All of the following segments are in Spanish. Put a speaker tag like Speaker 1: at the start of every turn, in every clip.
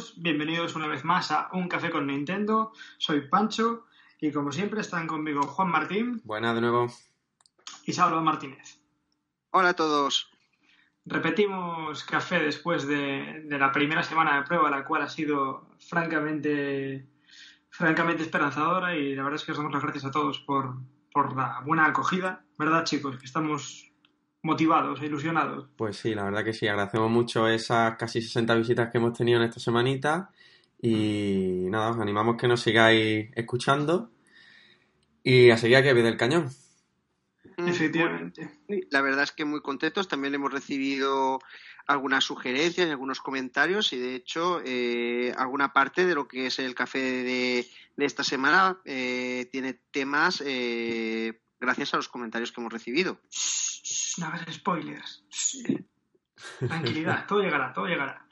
Speaker 1: todos, bienvenidos una vez más a Un Café con Nintendo. Soy Pancho y como siempre están conmigo Juan Martín
Speaker 2: Buenas de nuevo.
Speaker 1: y Saulo Martínez.
Speaker 3: Hola a todos.
Speaker 1: Repetimos café después de, de la primera semana de prueba, la cual ha sido francamente, francamente esperanzadora y la verdad es que os damos las gracias a todos por, por la buena acogida. ¿Verdad chicos? Que estamos motivados e ilusionados.
Speaker 2: Pues sí, la verdad que sí, agradecemos mucho esas casi 60 visitas que hemos tenido en esta semanita y nada, os animamos que nos sigáis escuchando y a seguir aquí a pie del cañón.
Speaker 1: Efectivamente.
Speaker 3: Sí, La verdad es que muy contentos. También hemos recibido algunas sugerencias y algunos comentarios y de hecho eh, alguna parte de lo que es el café de, de esta semana eh, tiene temas eh, gracias a los comentarios que hemos recibido.
Speaker 1: No hagas spoilers. Tranquilidad, todo llegará, todo llegará.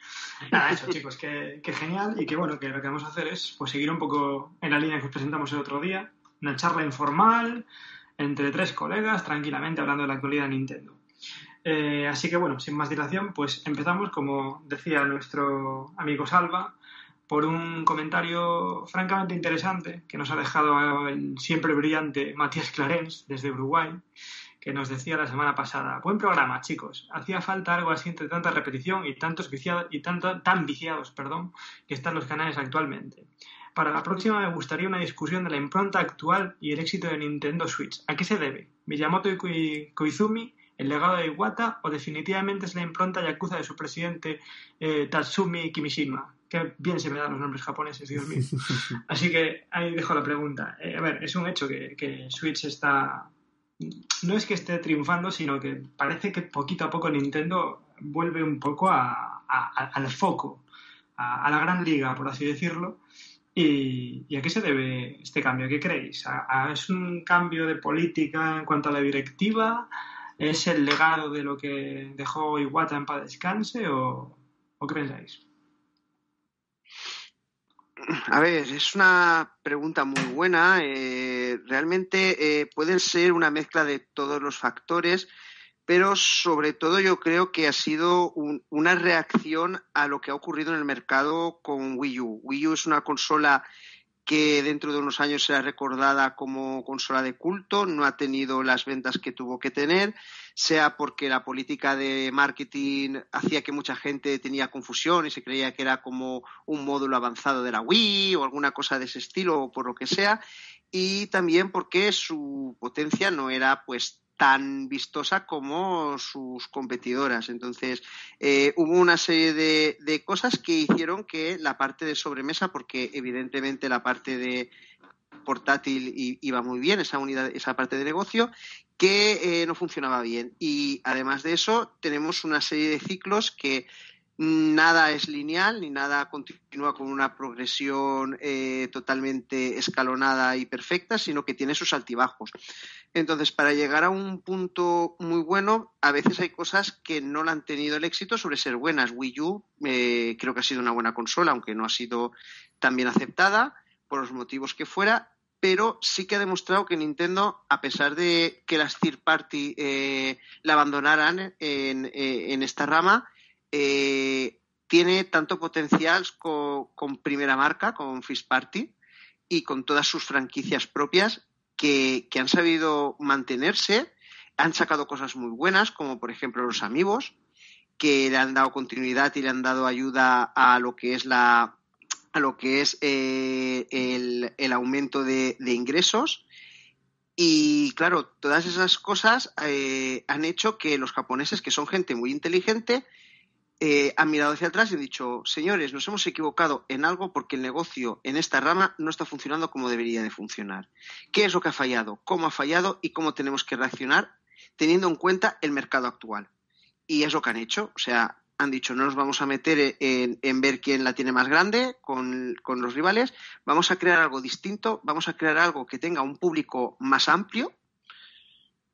Speaker 1: Nada, eso chicos, que, que genial y que bueno, que lo que vamos a hacer es pues seguir un poco en la línea que os presentamos el otro día, una charla informal entre tres colegas, tranquilamente hablando de la actualidad de Nintendo. Eh, así que bueno, sin más dilación, pues empezamos, como decía nuestro amigo Salva, por un comentario francamente interesante que nos ha dejado el siempre brillante Matías Clarens desde Uruguay, que nos decía la semana pasada, buen programa, chicos, hacía falta algo así entre tanta repetición y tantos viciados y tanto, tan viciados, perdón, que están los canales actualmente. Para la próxima me gustaría una discusión de la impronta actual y el éxito de Nintendo Switch. ¿A qué se debe? ¿Miyamoto y Koi- Koizumi? ¿El legado de Iwata? ¿O definitivamente es la impronta yakuza de su presidente eh, Tatsumi Kimishima? Qué bien se me dan los nombres japoneses, Dios mío. Así que ahí dejo la pregunta. Eh, a ver, es un hecho que, que Switch está... No es que esté triunfando, sino que parece que poquito a poco Nintendo vuelve un poco a- al foco, a, a la gran liga, por así decirlo. ¿Y, y a qué se debe este cambio? ¿Qué creéis? ¿A- a- ¿Es un cambio de política en cuanto a la directiva? ¿Es el legado de lo que dejó Iwata en paz descanse? ¿O, o qué pensáis?
Speaker 3: A ver, es una pregunta muy buena. eh, realmente eh, puede ser una mezcla de todos los factores, pero sobre todo yo creo que ha sido un- una reacción a lo que ha ocurrido en el mercado con Wii U. Wii U es una consola que dentro de unos años será recordada como consola de culto, no ha tenido las ventas que tuvo que tener, sea porque la política de marketing hacía que mucha gente tenía confusión y se creía que era como un módulo avanzado de la Wii o alguna cosa de ese estilo o por lo que sea, y también porque su potencia no era pues tan vistosa como sus competidoras. Entonces, eh, hubo una serie de, cosas que hicieron que la parte de sobremesa, porque evidentemente la parte de portátil iba muy bien, esa unidad, esa parte de negocio, que eh, no funcionaba bien. Y además de eso, tenemos una serie de ciclos que nada es lineal ni nada continúa con una progresión eh, totalmente escalonada y perfecta, sino que tiene sus altibajos. Entonces, para llegar a un punto muy bueno, a veces hay cosas que no le han tenido el éxito sobre ser buenas. Wii U eh, creo que ha sido una buena consola, aunque no ha sido tan bien aceptada por los motivos que fuera, pero sí que ha demostrado que Nintendo, a pesar de que las third party eh, la abandonaran en, eh, en esta rama, eh, tiene tanto potencial co- con, primera marca, con First Party, y con todas sus franquicias propias que, han sabido mantenerse, han sacado cosas muy buenas, como por ejemplo los amigos, que le han dado continuidad y le han dado ayuda a lo que es la a lo que es eh, el, aumento de, de ingresos. Y claro, todas esas cosas eh, han hecho que los japoneses, que son gente muy inteligente, eh, han mirado hacia atrás y han dicho, señores, nos hemos equivocado en algo porque el negocio en esta rama no está funcionando como debería de funcionar. ¿Qué es lo que ha fallado? ¿Cómo ha fallado? ¿Y cómo tenemos que reaccionar teniendo en cuenta el mercado actual? Y es lo que han hecho. O sea, han dicho, no nos vamos a meter en, ver quién la tiene más grande con, los rivales, vamos a crear algo distinto, vamos a crear algo que tenga un público más amplio,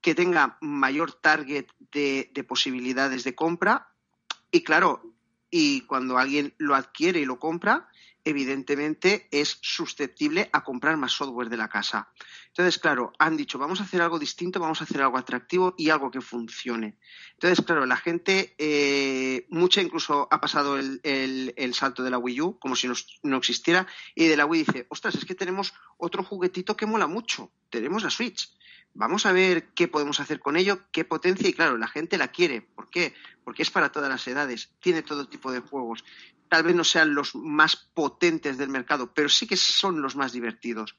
Speaker 3: que tenga mayor target de posibilidades de compra y claro, y cuando alguien lo adquiere y lo compra, evidentemente es susceptible a comprar más software de la casa. Entonces, claro, han dicho, vamos a hacer algo distinto, vamos a hacer algo atractivo y algo que funcione. Entonces, claro, la gente, eh, mucha incluso ha pasado el, salto de la Wii U, como si no, existiera, y de la Wii dice, ostras, es que tenemos otro juguetito que mola mucho, tenemos la Switch vamos a ver qué podemos hacer con ello, qué potencia, y claro, la gente la quiere. ¿Por qué? Porque es para todas las edades, tiene todo tipo de juegos. Tal vez no sean los más potentes del mercado, pero sí que son los más divertidos.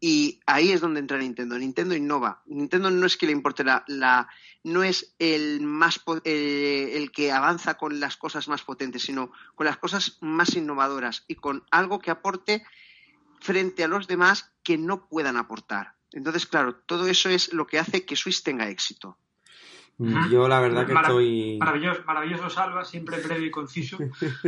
Speaker 3: Y ahí es donde entra Nintendo. Nintendo innova. Nintendo no es que le importe la, no es el más eh, el que avanza con las cosas más potentes, sino con las cosas más innovadoras y con algo que aporte frente a los demás que no puedan aportar. Entonces, claro, todo eso es lo que hace que Swiss tenga éxito.
Speaker 2: Yo la verdad que estoy...
Speaker 1: Maravilloso, maravilloso Salva, siempre breve y conciso.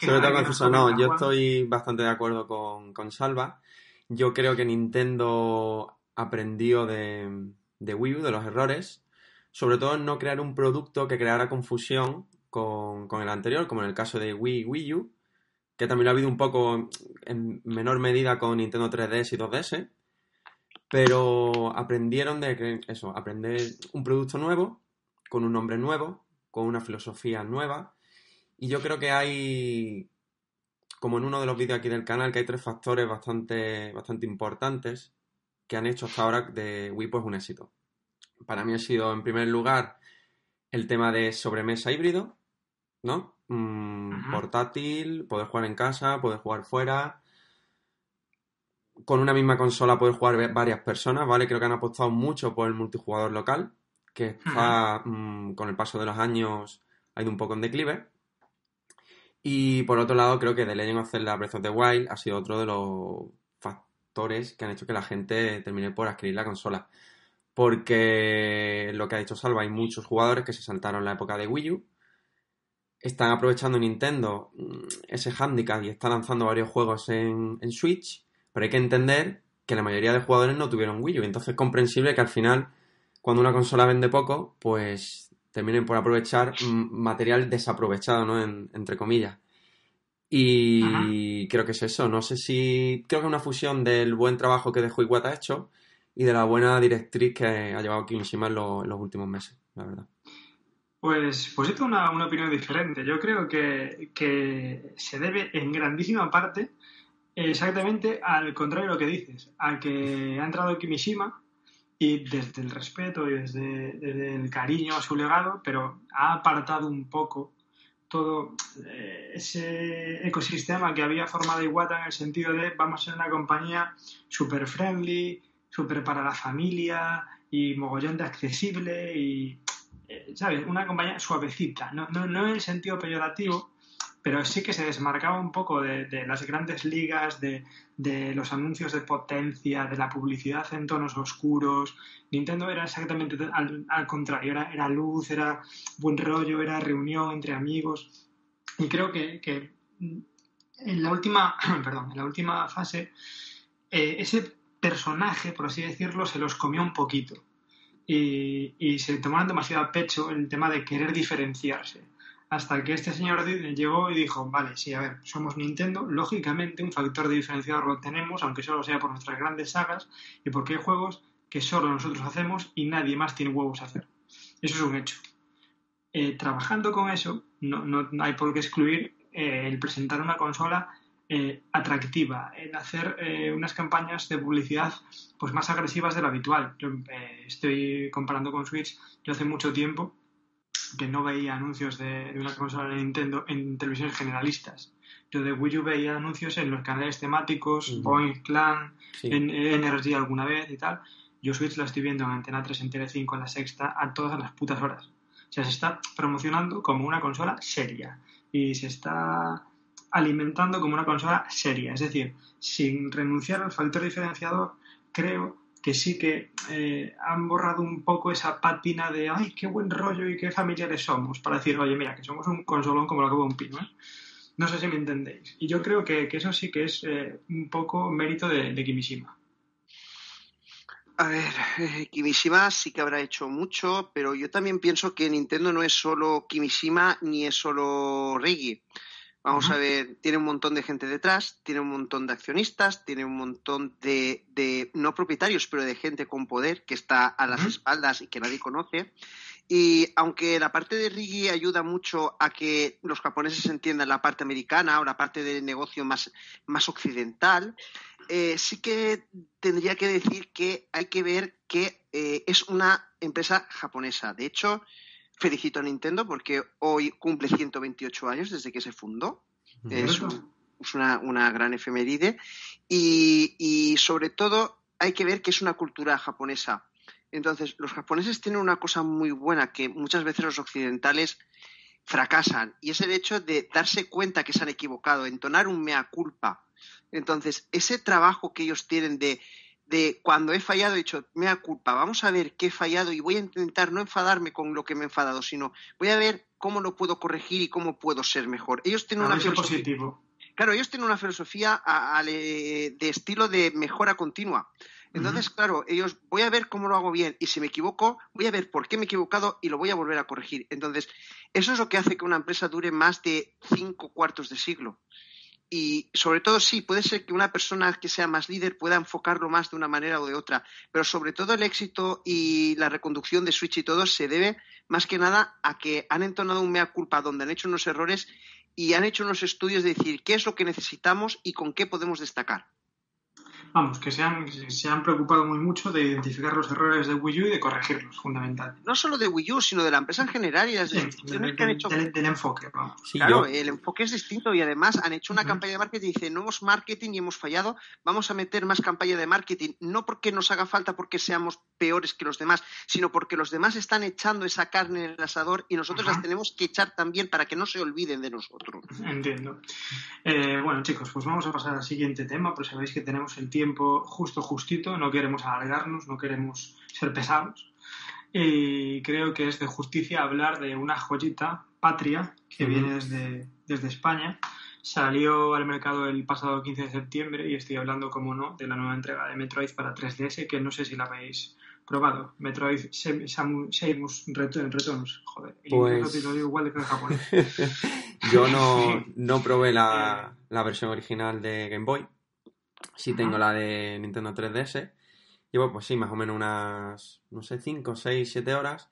Speaker 2: Sobre todo conciso, no, yo estoy bastante de acuerdo con, Salva. Yo creo que Nintendo aprendió de, de Wii U, de los errores, sobre todo en no crear un producto que creara confusión con, con el anterior, como en el caso de Wii Wii U, que también lo ha habido un poco en menor medida con Nintendo 3DS y 2DS, pero aprendieron de que eso, aprender un producto nuevo, con un nombre nuevo, con una filosofía nueva, y yo creo que hay, como en uno de los vídeos aquí del canal, que hay tres factores bastante, bastante importantes que han hecho hasta ahora de Wii pues un éxito. Para mí ha sido, en primer lugar, el tema de sobremesa híbrido, ¿no? Mm, portátil, poder jugar en casa, poder jugar fuera. Con una misma consola poder jugar varias personas, ¿vale? Creo que han apostado mucho por el multijugador local, que está, mm, con el paso de los años, ha ido un poco en declive. Y por otro lado, creo que The Legend of Zelda Breath of the Wild ha sido otro de los factores que han hecho que la gente termine por adquirir la consola. Porque lo que ha dicho Salva, hay muchos jugadores que se saltaron la época de Wii U están aprovechando Nintendo mm, ese handicap y está lanzando varios juegos en, Switch, pero hay que entender que la mayoría de jugadores no tuvieron Wii U, entonces es comprensible que al final, cuando una consola vende poco, pues terminen por aprovechar material desaprovechado, ¿no? entre comillas. Y creo que es eso. No sé si. Creo que es una fusión del buen trabajo que dejó Iwata hecho y de la buena directriz que ha llevado Kimishima en los últimos meses, la verdad.
Speaker 1: Pues, pues tengo una, opinión diferente. Yo creo que, se debe en grandísima parte exactamente al contrario de lo que dices, a que ha entrado Kimishima y desde el respeto y desde, el cariño a su legado, pero ha apartado un poco todo eh, ese ecosistema que había formado Iwata en el sentido de vamos a ser una compañía super friendly, super para la familia y mogollón de accesible y eh, ¿sabes? Una compañía suavecita, no, no, no, en el sentido peyorativo, pero sí que se desmarcaba un poco de, las grandes ligas, de, los anuncios de potencia, de la publicidad en tonos oscuros. Nintendo era exactamente al, contrario, era, era, luz, era buen rollo, era reunión entre amigos. Y creo que, en la última, perdón, en la última fase, eh, ese personaje, por así decirlo, se los comió un poquito y, se tomaron demasiado a pecho el tema de querer diferenciarse. Hasta que este señor llegó y dijo, vale, sí, a ver, somos Nintendo, lógicamente un factor de diferenciador lo tenemos, aunque solo sea por nuestras grandes sagas y porque hay juegos que solo nosotros hacemos y nadie más tiene huevos a hacer. Eso es un hecho. Eh, trabajando con eso, no, no, hay por qué excluir eh, el presentar una consola eh, atractiva, en hacer unas campañas de publicidad pues más agresivas de lo habitual. Yo estoy comparando con Switch, yo hace mucho tiempo que no veía anuncios de, una consola de Nintendo en televisiones generalistas. Yo de Wii U veía anuncios en los canales temáticos, Boeing Clan, en Energy alguna vez y tal. Yo Switch la estoy viendo en Antena 3, en Tele 5, en la sexta, a todas las putas horas. O sea, se está promocionando como una consola seria y se está alimentando como una consola seria. Es decir, sin renunciar al factor diferenciador, creo que sí que eh, han borrado un poco esa pátina de ay, qué buen rollo y qué familiares somos, para decir, oye, mira, que somos un consolón como lo que un pino. ¿eh? No sé si me entendéis. Y yo creo que, eso sí que es eh, un poco mérito de, de, Kimishima.
Speaker 3: A ver, Kimishima sí que habrá hecho mucho, pero yo también pienso que Nintendo no es solo Kimishima ni es solo Reggie. Vamos a ver, tiene un montón de gente detrás, tiene un montón de accionistas, tiene un montón de, de no propietarios, pero de gente con poder que está a las espaldas y que nadie conoce. Y aunque la parte de Rigi ayuda mucho a que los japoneses entiendan la parte americana o la parte del negocio más, más occidental, eh, sí que tendría que decir que hay que ver que eh, es una empresa japonesa. De hecho, felicito a Nintendo porque hoy cumple 128 años desde que se fundó. Es, una, gran efeméride. Y, sobre todo hay que ver que es una cultura japonesa. Entonces, los japoneses tienen una cosa muy buena que muchas veces los occidentales fracasan y es el hecho de darse cuenta que se han equivocado, entonar un mea culpa. Entonces, ese trabajo que ellos tienen de de cuando he fallado he dicho, me da culpa, vamos a ver qué he fallado y voy a intentar no enfadarme con lo que me he enfadado, sino voy a ver cómo lo puedo corregir y cómo puedo ser mejor. Ellos tienen una filosofía. Positivo. Claro, ellos tienen una filosofía de estilo de mejora continua. Entonces, claro, ellos voy a ver cómo lo hago bien y si me equivoco, voy a ver por qué me he equivocado y lo voy a volver a corregir. Entonces, eso es lo que hace que una empresa dure más de cinco cuartos de siglo y sobre todo sí, puede ser que una persona que sea más líder pueda enfocarlo más de una manera o de otra, pero sobre todo el éxito y la reconducción de Switch y todo se debe más que nada a que han entonado un mea culpa donde han hecho unos errores y han hecho unos estudios de decir qué es lo que necesitamos y con qué podemos destacar
Speaker 1: vamos, que se han, se han preocupado muy mucho de identificar los errores de Wii U y de corregirlos, fundamentalmente.
Speaker 3: No solo de Wii U, sino de la empresa en general y las
Speaker 1: decisiones que han hecho. Del, enfoque, vamos.
Speaker 3: claro, el enfoque es distinto y además han hecho una campaña de marketing y dicen, no hemos marketing y hemos fallado, vamos a meter más campaña de marketing, no porque nos haga falta porque seamos peores que los demás, sino porque los demás están echando esa carne en el asador y nosotros las tenemos que echar también para que no se olviden de nosotros.
Speaker 1: Entiendo. Eh, bueno, chicos, pues vamos a pasar al siguiente tema, pues sabéis que tenemos el tiempo tiempo justo, justito, no queremos alargarnos, no queremos ser pesados. Y creo que es de justicia hablar de una joyita, Patria, que viene desde, desde España. Salió al mercado el pasado 15 de septiembre y estoy hablando, como no, de la nueva entrega de Metroid para 3DS, que no sé si la habéis probado. Metroid Samus Returns. Joder,
Speaker 2: pues...
Speaker 1: lo digo igual que en japonés.
Speaker 2: Yo no, no probé la, la versión original de Game Boy Sí tengo la de Nintendo 3DS. Llevo, pues sí, más o menos unas, no sé, 5, 6, 7 horas.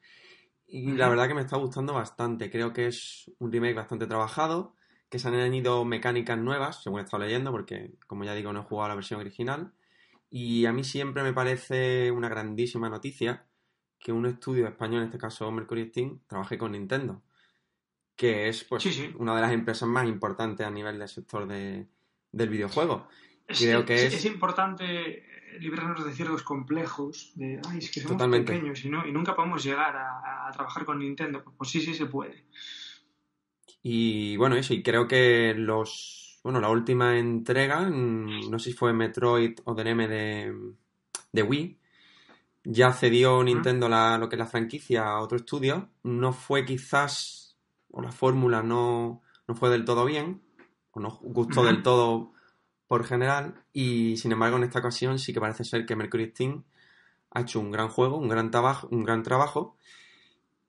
Speaker 2: Y la verdad que me está gustando bastante. Creo que es un remake bastante trabajado, que se han añadido mecánicas nuevas, según he estado leyendo, porque como ya digo, no he jugado la versión original. Y a mí siempre me parece una grandísima noticia que un estudio español, en este caso Mercury Steam, trabaje con Nintendo, que es pues una de las empresas más importantes a nivel del sector de, del videojuego. Creo que
Speaker 1: es... importante librarnos de ciertos complejos, de, ay, es que somos pequeños y, no, y nunca podemos llegar a, trabajar con Nintendo. Pues sí, sí se puede.
Speaker 2: Y bueno, eso, y creo que los, bueno, la última entrega, no sé si fue Metroid o DNM de, de Wii, ya cedió Nintendo la, lo que es la franquicia a otro estudio. No fue quizás, o la fórmula no, no fue del todo bien, o no gustó del todo por general y sin embargo en esta ocasión sí que parece ser que Mercury Steam ha hecho un gran juego, un gran, trabajo, un gran trabajo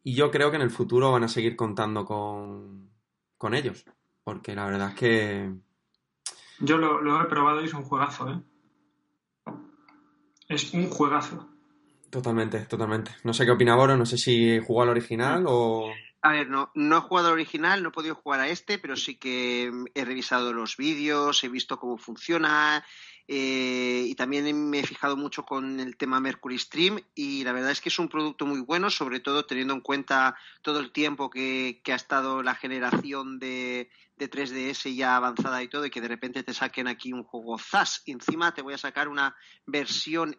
Speaker 2: y yo creo que en el futuro van a seguir contando con, con ellos porque la verdad es que...
Speaker 1: Yo lo, he probado y es un juegazo, ¿eh? Es un juegazo.
Speaker 2: Totalmente, totalmente. No sé qué opina Boro, no sé si jugó al original o...
Speaker 3: A ver, no, no he jugado al original, no he podido jugar a este, pero sí que he revisado los vídeos, he visto cómo funciona eh, y también me he fijado mucho con el tema Mercury Stream y la verdad es que es un producto muy bueno, sobre todo teniendo en cuenta todo el tiempo que, ha estado la generación de, de 3DS ya avanzada y todo, y que de repente te saquen aquí un juego ZAS. Encima te voy a sacar una versión,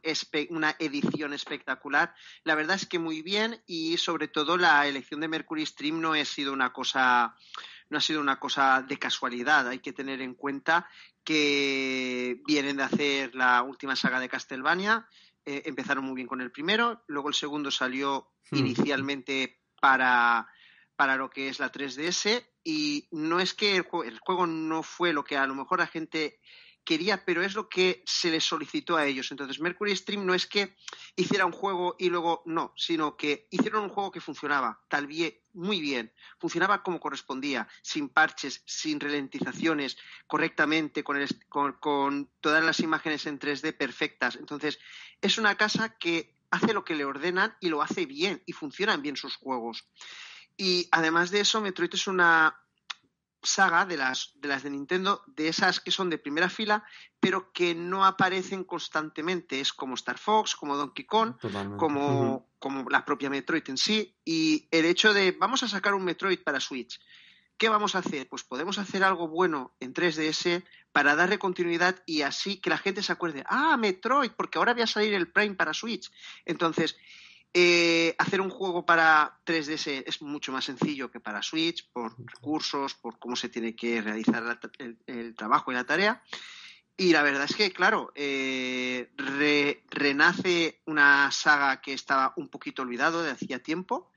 Speaker 3: una edición espectacular. La verdad es que muy bien y sobre todo la elección de Mercury Stream no ha sido una cosa no ha sido una cosa de casualidad. Hay que tener en cuenta que vienen de hacer la última saga de Castlevania. Eh, empezaron muy bien con el primero, luego el segundo salió hmm. inicialmente para para lo que es la 3DS y no es que el, juego no fue lo que a lo mejor la gente quería, pero es lo que se les solicitó a ellos. Entonces, Mercury Stream no es que hiciera un juego y luego no, sino que hicieron un juego que funcionaba tal bien, muy bien, funcionaba como correspondía, sin parches, sin ralentizaciones, correctamente, con, con todas las imágenes en 3D perfectas. Entonces, es una casa que hace lo que le ordenan y lo hace bien y funcionan bien sus juegos. Y además de eso, Metroid es una saga de las, de las de Nintendo, de esas que son de primera fila, pero que no aparecen constantemente. Es como Star Fox, como Donkey Kong, como, como la propia Metroid en sí. Y el hecho de vamos a sacar un Metroid para Switch. ¿Qué vamos a hacer? Pues podemos hacer algo bueno en 3DS para darle continuidad y así que la gente se acuerde, ah, Metroid, porque ahora voy a salir el Prime para Switch. Entonces, eh, hacer un juego para 3DS es mucho más sencillo que para Switch, por recursos, por cómo se tiene que realizar el, trabajo y la tarea. Y la verdad es que, claro, eh, renace una saga que estaba un poquito olvidado de hacía tiempo.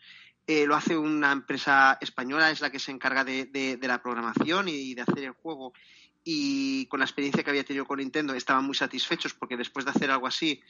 Speaker 3: Eh, lo hace una empresa española, es la que se encarga de, la programación y de hacer el juego y con la experiencia que había tenido con Nintendo estaban muy satisfechos porque después de hacer algo así,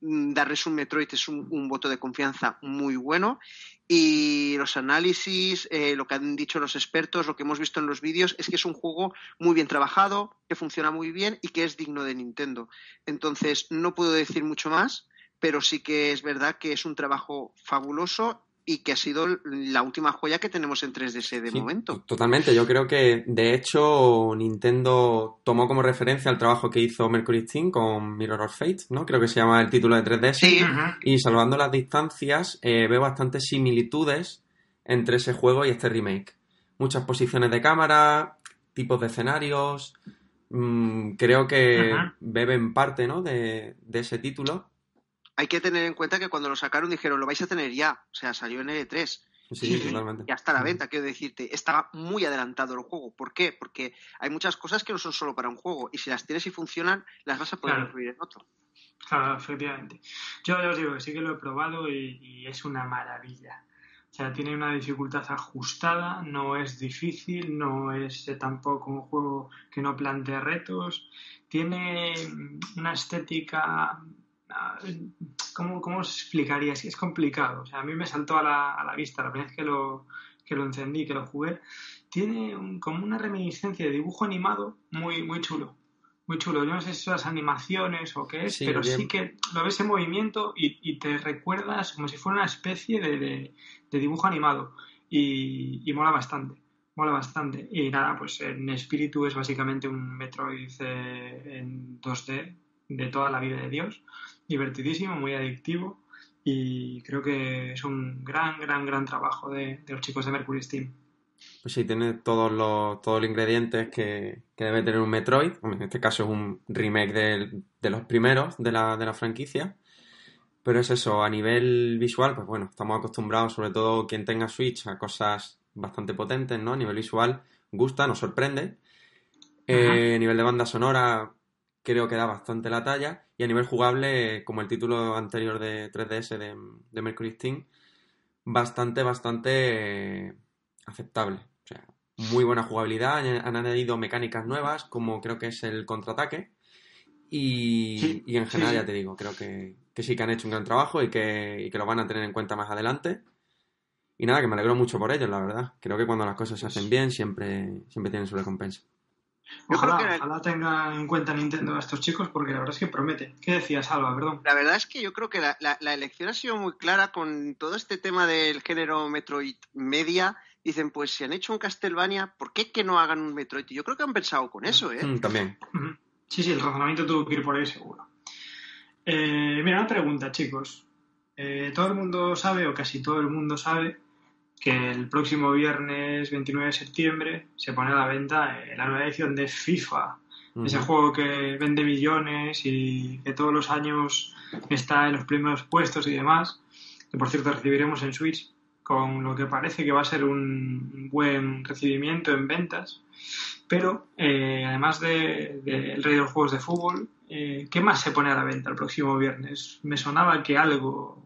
Speaker 3: mm, darles un Metroid es un, voto de confianza muy bueno. Y los análisis, eh, lo que han dicho los expertos, lo que hemos visto en los vídeos, es que es un juego muy bien trabajado, que funciona muy bien y que es digno de Nintendo. Entonces, no puedo decir mucho más, pero sí que es verdad que es un trabajo fabuloso y que ha sido la última joya que tenemos en 3DS de momento.
Speaker 2: Totalmente, yo creo que de hecho Nintendo tomó como referencia el trabajo que hizo Mercury Steam con Mirror of Fate, ¿no? Creo que se llama el título de 3DS. Y salvando las distancias, eh, veo bastantes similitudes entre ese juego y este remake. Muchas posiciones de cámara, tipos de escenarios. Mm, creo que beben parte ¿no? de, de ese título
Speaker 3: hay que tener en cuenta que cuando lo sacaron dijeron, lo vais a tener ya. O sea, salió en L3.
Speaker 2: Sí, y, totalmente.
Speaker 3: Y hasta la venta, quiero decirte, estaba muy adelantado el juego. ¿Por qué? Porque hay muchas cosas que no son solo para un juego. Y si las tienes y funcionan, las vas a poder incluir en otro.
Speaker 1: Claro, efectivamente. Yo os digo que sí que lo he probado y, es una maravilla. O sea, tiene una dificultad ajustada, no es difícil, no es tampoco un juego que no plantee retos. Tiene una estética ¿cómo, ¿cómo os explicaría? Es, es complicado. O sea, a mí me saltó a la, a la vista la primera vez que lo, que lo encendí, que lo jugué. Tiene como una reminiscencia de dibujo animado muy, muy chulo. Muy chulo. Yo no sé si son las animaciones o qué es, pero sí que lo ves en movimiento y, y, te recuerdas como si fuera una especie de, de, dibujo animado. Y, y, mola bastante. Mola bastante. Y nada, pues en espíritu es básicamente un Metroid eh, en 2D de toda la vida de Dios divertidísimo, muy adictivo y creo que es un gran, gran, gran trabajo de, los chicos de Mercury Steam.
Speaker 2: Pues sí, tiene todos los, todos los ingredientes que, debe tener un Metroid. En este caso es un remake de, los primeros de la, de la franquicia. Pero es eso, a nivel visual, pues bueno, estamos acostumbrados, sobre todo quien tenga Switch, a cosas bastante potentes, ¿no? A nivel visual, gusta, nos sorprende. Eh, a nivel de banda sonora, creo que da bastante la talla. Y a nivel jugable, como el título anterior de 3DS de, Mercury Steam, bastante, bastante eh, aceptable. O sea, muy buena jugabilidad. Han, añadido mecánicas nuevas, como creo que es el contraataque. Y, y en general, ya te digo, creo que, sí que han hecho un gran trabajo y que, y que lo van a tener en cuenta más adelante. Y nada, que me alegro mucho por ellos, la verdad. Creo que cuando las cosas se hacen bien, siempre, siempre tienen su recompensa.
Speaker 1: Ojalá, tengan en cuenta Nintendo a estos chicos porque la verdad es que promete. ¿Qué decías, Alba? Perdón.
Speaker 3: La verdad es que yo creo que la, elección ha sido muy clara con todo este tema del género Metroid Media. Dicen, pues si han hecho un Castlevania, ¿por qué que no hagan un Metroid? Y yo creo que han pensado con eso, ¿eh?
Speaker 2: Mm, también.
Speaker 1: Sí, sí, el razonamiento tuvo que ir por ahí seguro. Eh, mira, una pregunta, chicos. Eh, todo el mundo sabe, o casi todo el mundo sabe, que el próximo viernes 29 de septiembre se pone a la venta la nueva edición de FIFA. Ese juego que vende millones y que todos los años está en los primeros puestos y demás. Que por cierto recibiremos en Switch con lo que parece que va a ser un buen recibimiento en ventas. Pero eh, además del de, rey de los juegos de fútbol, eh, ¿qué más se pone a la venta el próximo viernes? Me sonaba que algo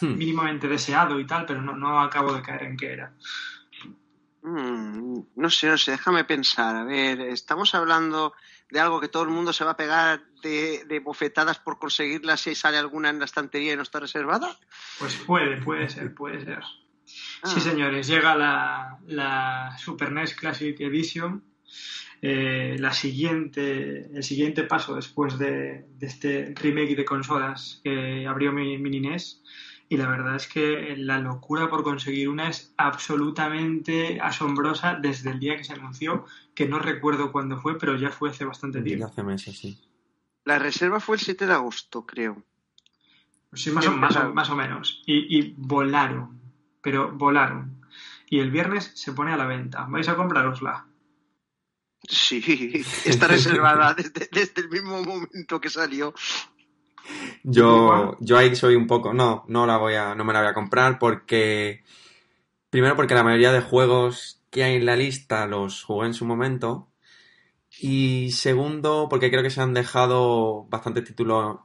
Speaker 1: hmm. mínimamente deseado y tal, pero no, no acabo de caer en qué era.
Speaker 3: Mm, no sé, no sé, déjame pensar. A ver, estamos hablando de algo que todo el mundo se va a pegar de, bofetadas por conseguirla si sale alguna en la estantería y no está reservada.
Speaker 1: Pues puede, puede ser, puede ser. Sí, ah. señores, llega la, la Super NES Classic Edition eh, la siguiente, el siguiente paso después de, este remake de consolas que abrió mi, Mini NES. Y la verdad es que la locura por conseguir una es absolutamente asombrosa desde el día que se anunció, que no recuerdo cuándo fue, pero ya fue hace bastante tiempo.
Speaker 2: Hace meses, sí.
Speaker 3: La reserva fue el 7 de agosto, creo.
Speaker 1: Sí, más, o, más, o, menos. Y, y, volaron, pero volaron. Y el viernes se pone a la venta. ¿Vais a comprarosla?
Speaker 3: Sí, está reservada desde, el mismo momento que salió.
Speaker 2: Yo, yo ahí soy un poco. No, no la voy a. no me la voy a comprar porque. Primero porque la mayoría de juegos que hay en la lista los jugué en su momento. Y segundo, porque creo que se han dejado bastantes títulos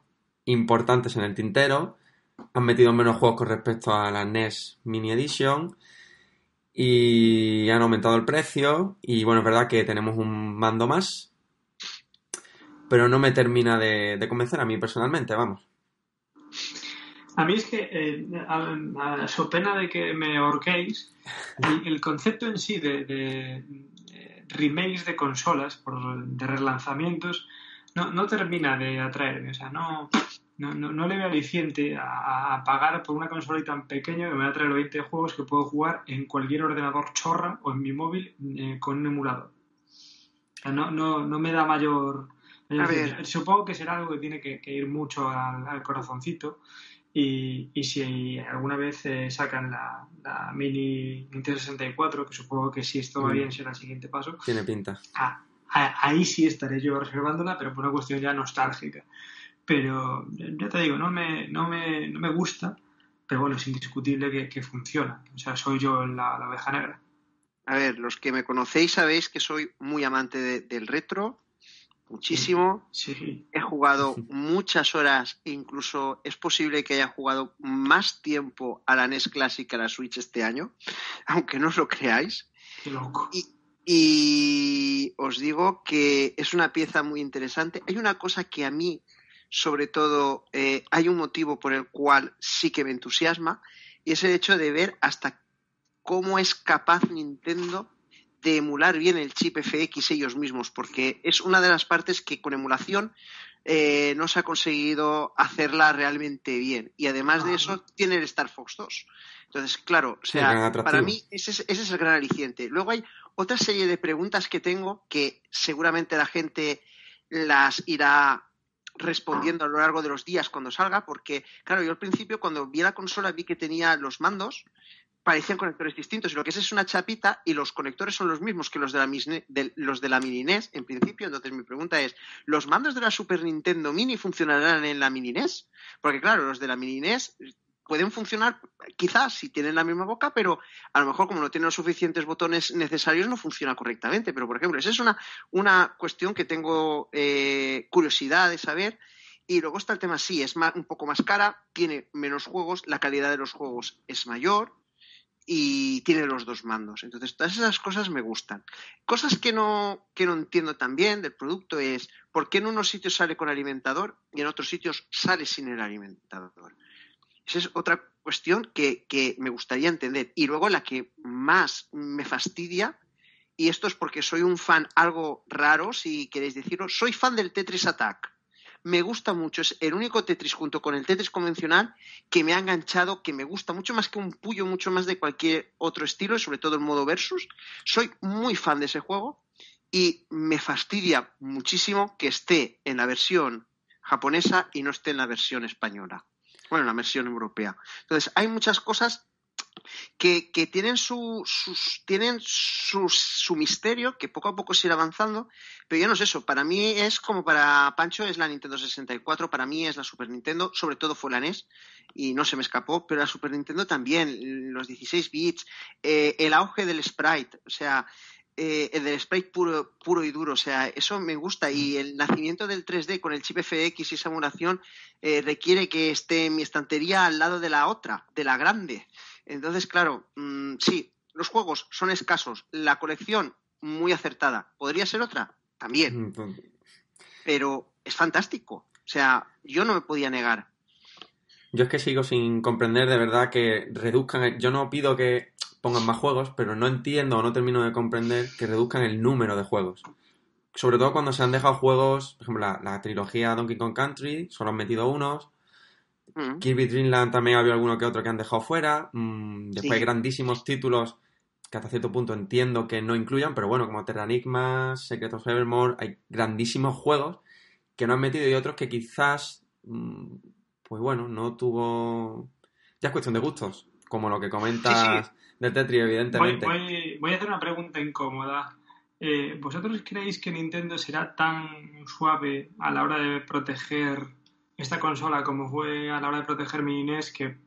Speaker 2: importantes en el tintero. Han metido menos juegos con respecto a la NES Mini Edition y han aumentado el precio y bueno, es verdad que tenemos un mando más, pero no me termina de, convencer a mí personalmente, vamos.
Speaker 1: A mí es que, eh, a, su pena de que me ahorquéis, el, concepto en sí de, de, remakes de consolas, por, de relanzamientos, no, no termina de atraerme. O sea, no, no, no, no le veo aliciente a, a, pagar por una consola tan pequeña que me va a traer 20 juegos que puedo jugar en cualquier ordenador chorra o en mi móvil eh, con un emulador. no, no, no me da mayor... Supongo que será algo que tiene que, ir mucho al, corazoncito. Y, y, si alguna vez eh, sacan la, la, Mini Nintendo 64, que supongo que si esto va mm. bien será el siguiente paso.
Speaker 2: Tiene pinta.
Speaker 1: Ah, ahí sí estaré yo reservándola, pero por una cuestión ya nostálgica pero ya te digo, no me, no me, no me gusta, pero bueno, es indiscutible que, funciona. O sea, soy yo la, la, oveja negra.
Speaker 3: A ver, los que me conocéis sabéis que soy muy amante del retro, muchísimo.
Speaker 1: Sí.
Speaker 3: He jugado muchas horas, incluso es posible que haya jugado más tiempo a la NES Classic que a la Switch este año, aunque no os lo creáis.
Speaker 1: Qué loco.
Speaker 3: Y, y os digo que es una pieza muy interesante. Hay una cosa que a mí sobre todo eh, hay un motivo por el cual sí que me entusiasma y es el hecho de ver hasta cómo es capaz Nintendo de emular bien el chip FX ellos mismos, porque es una de las partes que con emulación eh, no se ha conseguido hacerla realmente bien. Y además de eso, tiene el Star Fox 2. Entonces, claro, o sea, para mí ese es, ese es el gran aliciente. Luego hay otra serie de preguntas que tengo que seguramente la gente las irá respondiendo a lo largo de los días cuando salga, porque, claro, yo al principio cuando vi la consola vi que tenía los mandos, parecían conectores distintos, y lo que es es una chapita y los conectores son los mismos que los de la, de, los de la Mini NES, en principio. Entonces mi pregunta es, ¿los mandos de la Super Nintendo Mini funcionarán en la Mini NES? Porque claro, los de la Mini NES pueden funcionar quizás si tienen la misma boca, pero a lo mejor como no tienen los suficientes botones necesarios no funciona correctamente. Pero, por ejemplo, esa es una, una cuestión que tengo eh, curiosidad de saber. Y luego está el tema, sí, es un poco más cara, tiene menos juegos, la calidad de los juegos es mayor y tiene los dos mandos. Entonces, todas esas cosas me gustan. Cosas que no, que no entiendo también del producto es por qué en unos sitios sale con alimentador y en otros sitios sale sin el alimentador. Esa es otra cuestión que, me gustaría entender. Y luego la que más me fastidia, y esto es porque soy un fan algo raro, si queréis decirlo, soy fan del Tetris Attack. Me gusta mucho, es el único Tetris junto con el Tetris convencional que me ha enganchado, que me gusta mucho más que un puyo, mucho más de cualquier otro estilo, sobre todo el modo versus. Soy muy fan de ese juego y me fastidia muchísimo que esté en la versión japonesa y no esté en la versión española. Bueno, en la versión europea. Entonces, hay muchas cosas que, tienen, su, sus, tienen su, misterio, que poco a poco se irá avanzando, pero ya no es eso. Para mí es como para Pancho es la Nintendo 64, para mí es la Super Nintendo, sobre todo fue la NES, y no se me escapó, pero la Super Nintendo también, los 16 bits, eh, el auge del sprite, o sea, eh, el del sprite puro, puro y duro, o sea, eso me gusta y el nacimiento del 3D con el chip FX y esa emulación eh, requiere que esté mi estantería al lado de la otra, de la grande. Entonces, claro, mm, sí, los juegos son escasos, la colección muy acertada. ¿Podría ser otra? También. Mm, pues, Pero es fantástico. O sea, yo no me podía negar.
Speaker 2: Yo es que sigo sin comprender de verdad que reduzcan. Yo no pido que pongan más juegos, pero no entiendo o no termino de comprender que reduzcan el número de juegos. Sobre todo cuando se han dejado juegos, por ejemplo, la, la trilogía Donkey Kong Country, solo han metido unos. Mm. Kirby Dreamland también había alguno que otro que han dejado fuera. Mm, después hay grandísimos títulos que hasta cierto punto entiendo que no incluyan, pero bueno, como Terra Enigma, Secret of Evermore, hay grandísimos juegos que no han metido y otros que quizás, mm, pues bueno, no tuvo... Ya es cuestión de gustos, como lo que comentas de Tetris, evidentemente.
Speaker 1: Voy, a hacer una pregunta incómoda. Eh, ¿Vosotros creéis que Nintendo será tan suave a la hora de proteger esta consola como fue a la hora de proteger mi Inés que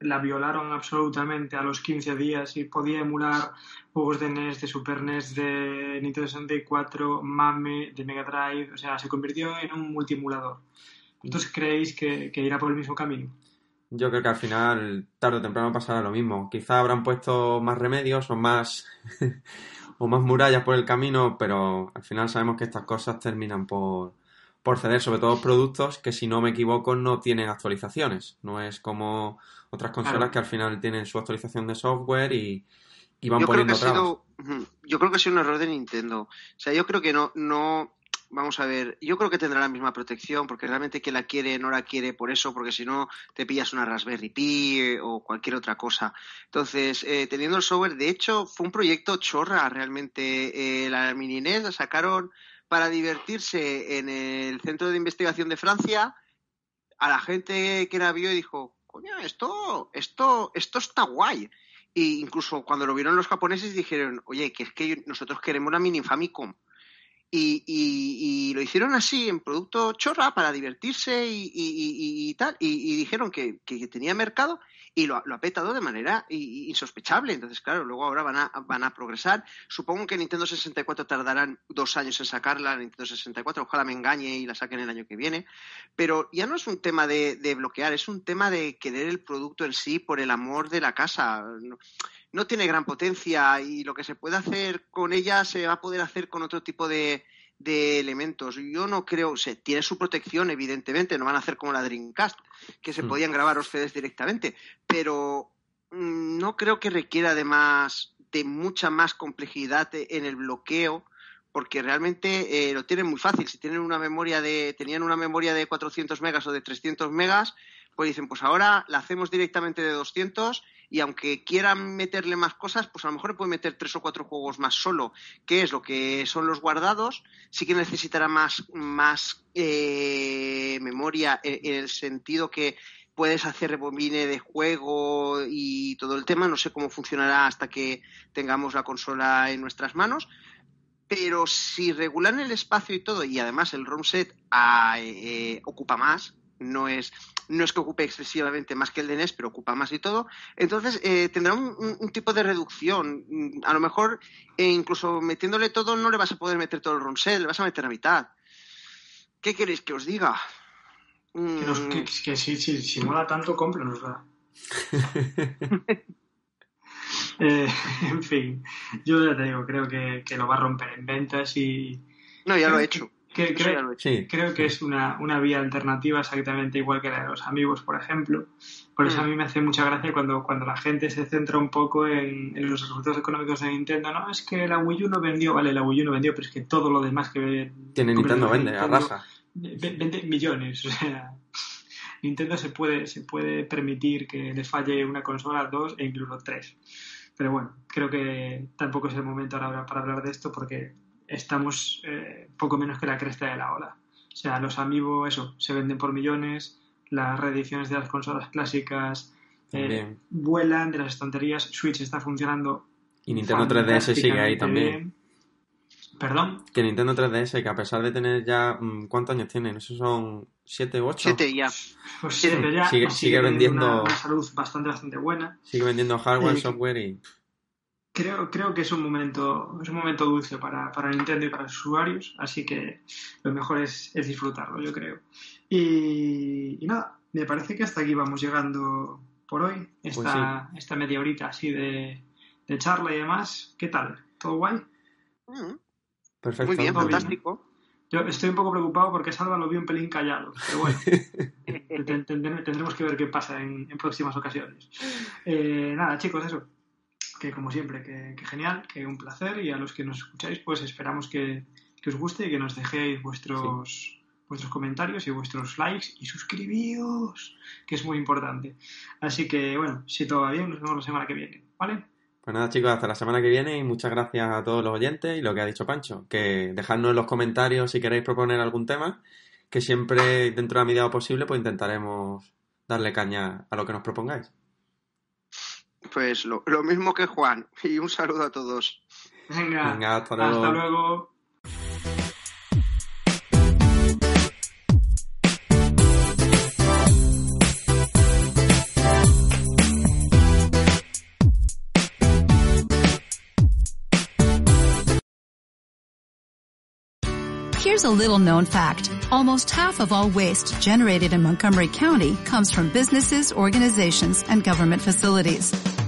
Speaker 1: la violaron absolutamente a los 15 días y podía emular juegos de NES, de Super NES, de Nintendo 64, MAME, de Mega Drive, o sea, se convirtió en un multiemulador. ¿Entonces creéis que, irá por el mismo camino?
Speaker 2: Yo creo que al final, tarde o temprano, pasará lo mismo. Quizá habrán puesto más remedios o más, o más murallas por el camino, pero al final sabemos que estas cosas terminan por, por ceder sobre todo productos que si no me equivoco no tienen actualizaciones. No es como otras consolas que al final tienen su actualización de software y, van yo poniendo
Speaker 3: creo yo creo que ha sido un error de Nintendo. O sea, yo creo que no, no, vamos a ver, yo creo que tendrá la misma protección porque realmente quien la quiere no la quiere por eso, porque si no te pillas una Raspberry Pi eh, o cualquier otra cosa. Entonces, eh, teniendo el software, de hecho, fue un proyecto chorra realmente. Eh, la mini NES la sacaron para divertirse en el centro de investigación de Francia, a la gente que la vio dijo, coño, esto, esto, esto está guay. E incluso cuando lo vieron los japoneses dijeron, oye, que es que nosotros queremos una mini Famicom. Y, lo hicieron así, en producto chorra, para divertirse y, tal. Y, dijeron que, tenía mercado y lo, ha petado de manera insospechable. Entonces, claro, luego ahora van a, van a progresar. Supongo que Nintendo 64 tardarán dos años en sacarla, Nintendo 64. Ojalá me engañe y la saquen el año que viene. Pero ya no es un tema de, bloquear, es un tema de querer el producto en sí por el amor de la casa no tiene gran potencia y lo que se puede hacer con ella se va a poder hacer con otro tipo de, elementos. Yo no creo, o tiene su protección, evidentemente, no van a hacer como la Dreamcast, que se mm. podían grabar los CDs directamente, pero mm, no creo que requiera además de mucha más complejidad en el bloqueo, porque realmente eh, lo tienen muy fácil. Si tienen una memoria de, tenían una memoria de 400 megas o de 300 megas, pues dicen, pues ahora la hacemos directamente de 200 y aunque quieran meterle más cosas, pues a lo mejor le pueden meter tres o cuatro juegos más solo, que es lo que son los guardados, sí que necesitará más, más eh, memoria en, el sentido que puedes hacer rebobine de juego y todo el tema, no sé cómo funcionará hasta que tengamos la consola en nuestras manos, pero si regulan el espacio y todo, y además el ROM set ah, eh, ocupa más, no es, no es que ocupe excesivamente más que el de NES, pero ocupa más y todo. Entonces eh, tendrá un, tipo de reducción. A lo mejor, eh, incluso metiéndole todo, no le vas a poder meter todo el ronsel, le vas a meter a mitad. ¿Qué queréis que os diga?
Speaker 1: Que, mm. que, si, si, mola tanto, cómpranosla. eh, en fin, yo ya te digo, creo que, que, lo va a romper en ventas y.
Speaker 3: No, ya lo he hecho
Speaker 1: creo, que es una, vía alternativa exactamente igual que la de los amigos, por ejemplo. Por eso a mm. mí me hace mucha gracia cuando, cuando la gente se centra un poco en, los resultados económicos de Nintendo. No, es que la Wii U no vendió, vale, la Wii U no vendió, pero es que todo lo demás que...
Speaker 2: Tiene Nintendo vende, arrasa.
Speaker 1: Vende millones, o sea... Nintendo se puede, se puede permitir que le falle una consola, dos e incluso tres. Pero bueno, creo que tampoco es el momento ahora para hablar de esto porque estamos eh, poco menos que la cresta de la ola. O sea, los Amiibo, eso, se venden por millones, las reediciones de las consolas clásicas eh, vuelan de las estanterías, Switch está funcionando.
Speaker 2: Y Nintendo 3DS sigue ahí también.
Speaker 1: ¿Perdón?
Speaker 2: Que Nintendo 3DS, que a pesar de tener ya. Mm, ¿Cuántos años tienen? ¿Esos son 7 u 8?
Speaker 3: 7 ya.
Speaker 1: Pues 7 ya.
Speaker 2: Sigue, sigue vendiendo.
Speaker 1: Una, salud bastante, bastante buena.
Speaker 2: Sigue vendiendo hardware, software y.
Speaker 1: Creo, creo que es un momento, es un momento dulce para, para Nintendo y para los usuarios, así que lo mejor es, es disfrutarlo, yo creo. Y, nada, me parece que hasta aquí vamos llegando por hoy, pues esta, esta media horita así de, de, charla y demás. ¿Qué tal? ¿Todo guay?
Speaker 3: Mm. Perfecto. Muy bien, fantástico.
Speaker 1: Yo estoy un poco preocupado porque Salva lo vi un pelín callado, pero bueno, tendremos que ver qué pasa en, próximas ocasiones. Eh, nada, chicos, eso, que como siempre, que, genial, que un placer y a los que nos escucháis, pues esperamos que, os guste y que nos dejéis vuestros, vuestros comentarios y vuestros likes y suscribíos, que es muy importante. Así que bueno, si todo va bien, nos vemos la semana que viene, ¿vale?
Speaker 2: Pues nada, chicos, hasta la semana que viene y muchas gracias a todos los oyentes y lo que ha dicho Pancho, que dejadnos en los comentarios si queréis proponer algún tema, que siempre dentro de la medida posible pues intentaremos darle caña a lo que nos propongáis.
Speaker 3: Pues lo, mismo que Juan y un saludo a todos.
Speaker 1: Venga, hasta luego.
Speaker 4: Here's a little known fact. Almost half of all waste generated in Montgomery County comes from businesses, organizations, and government facilities.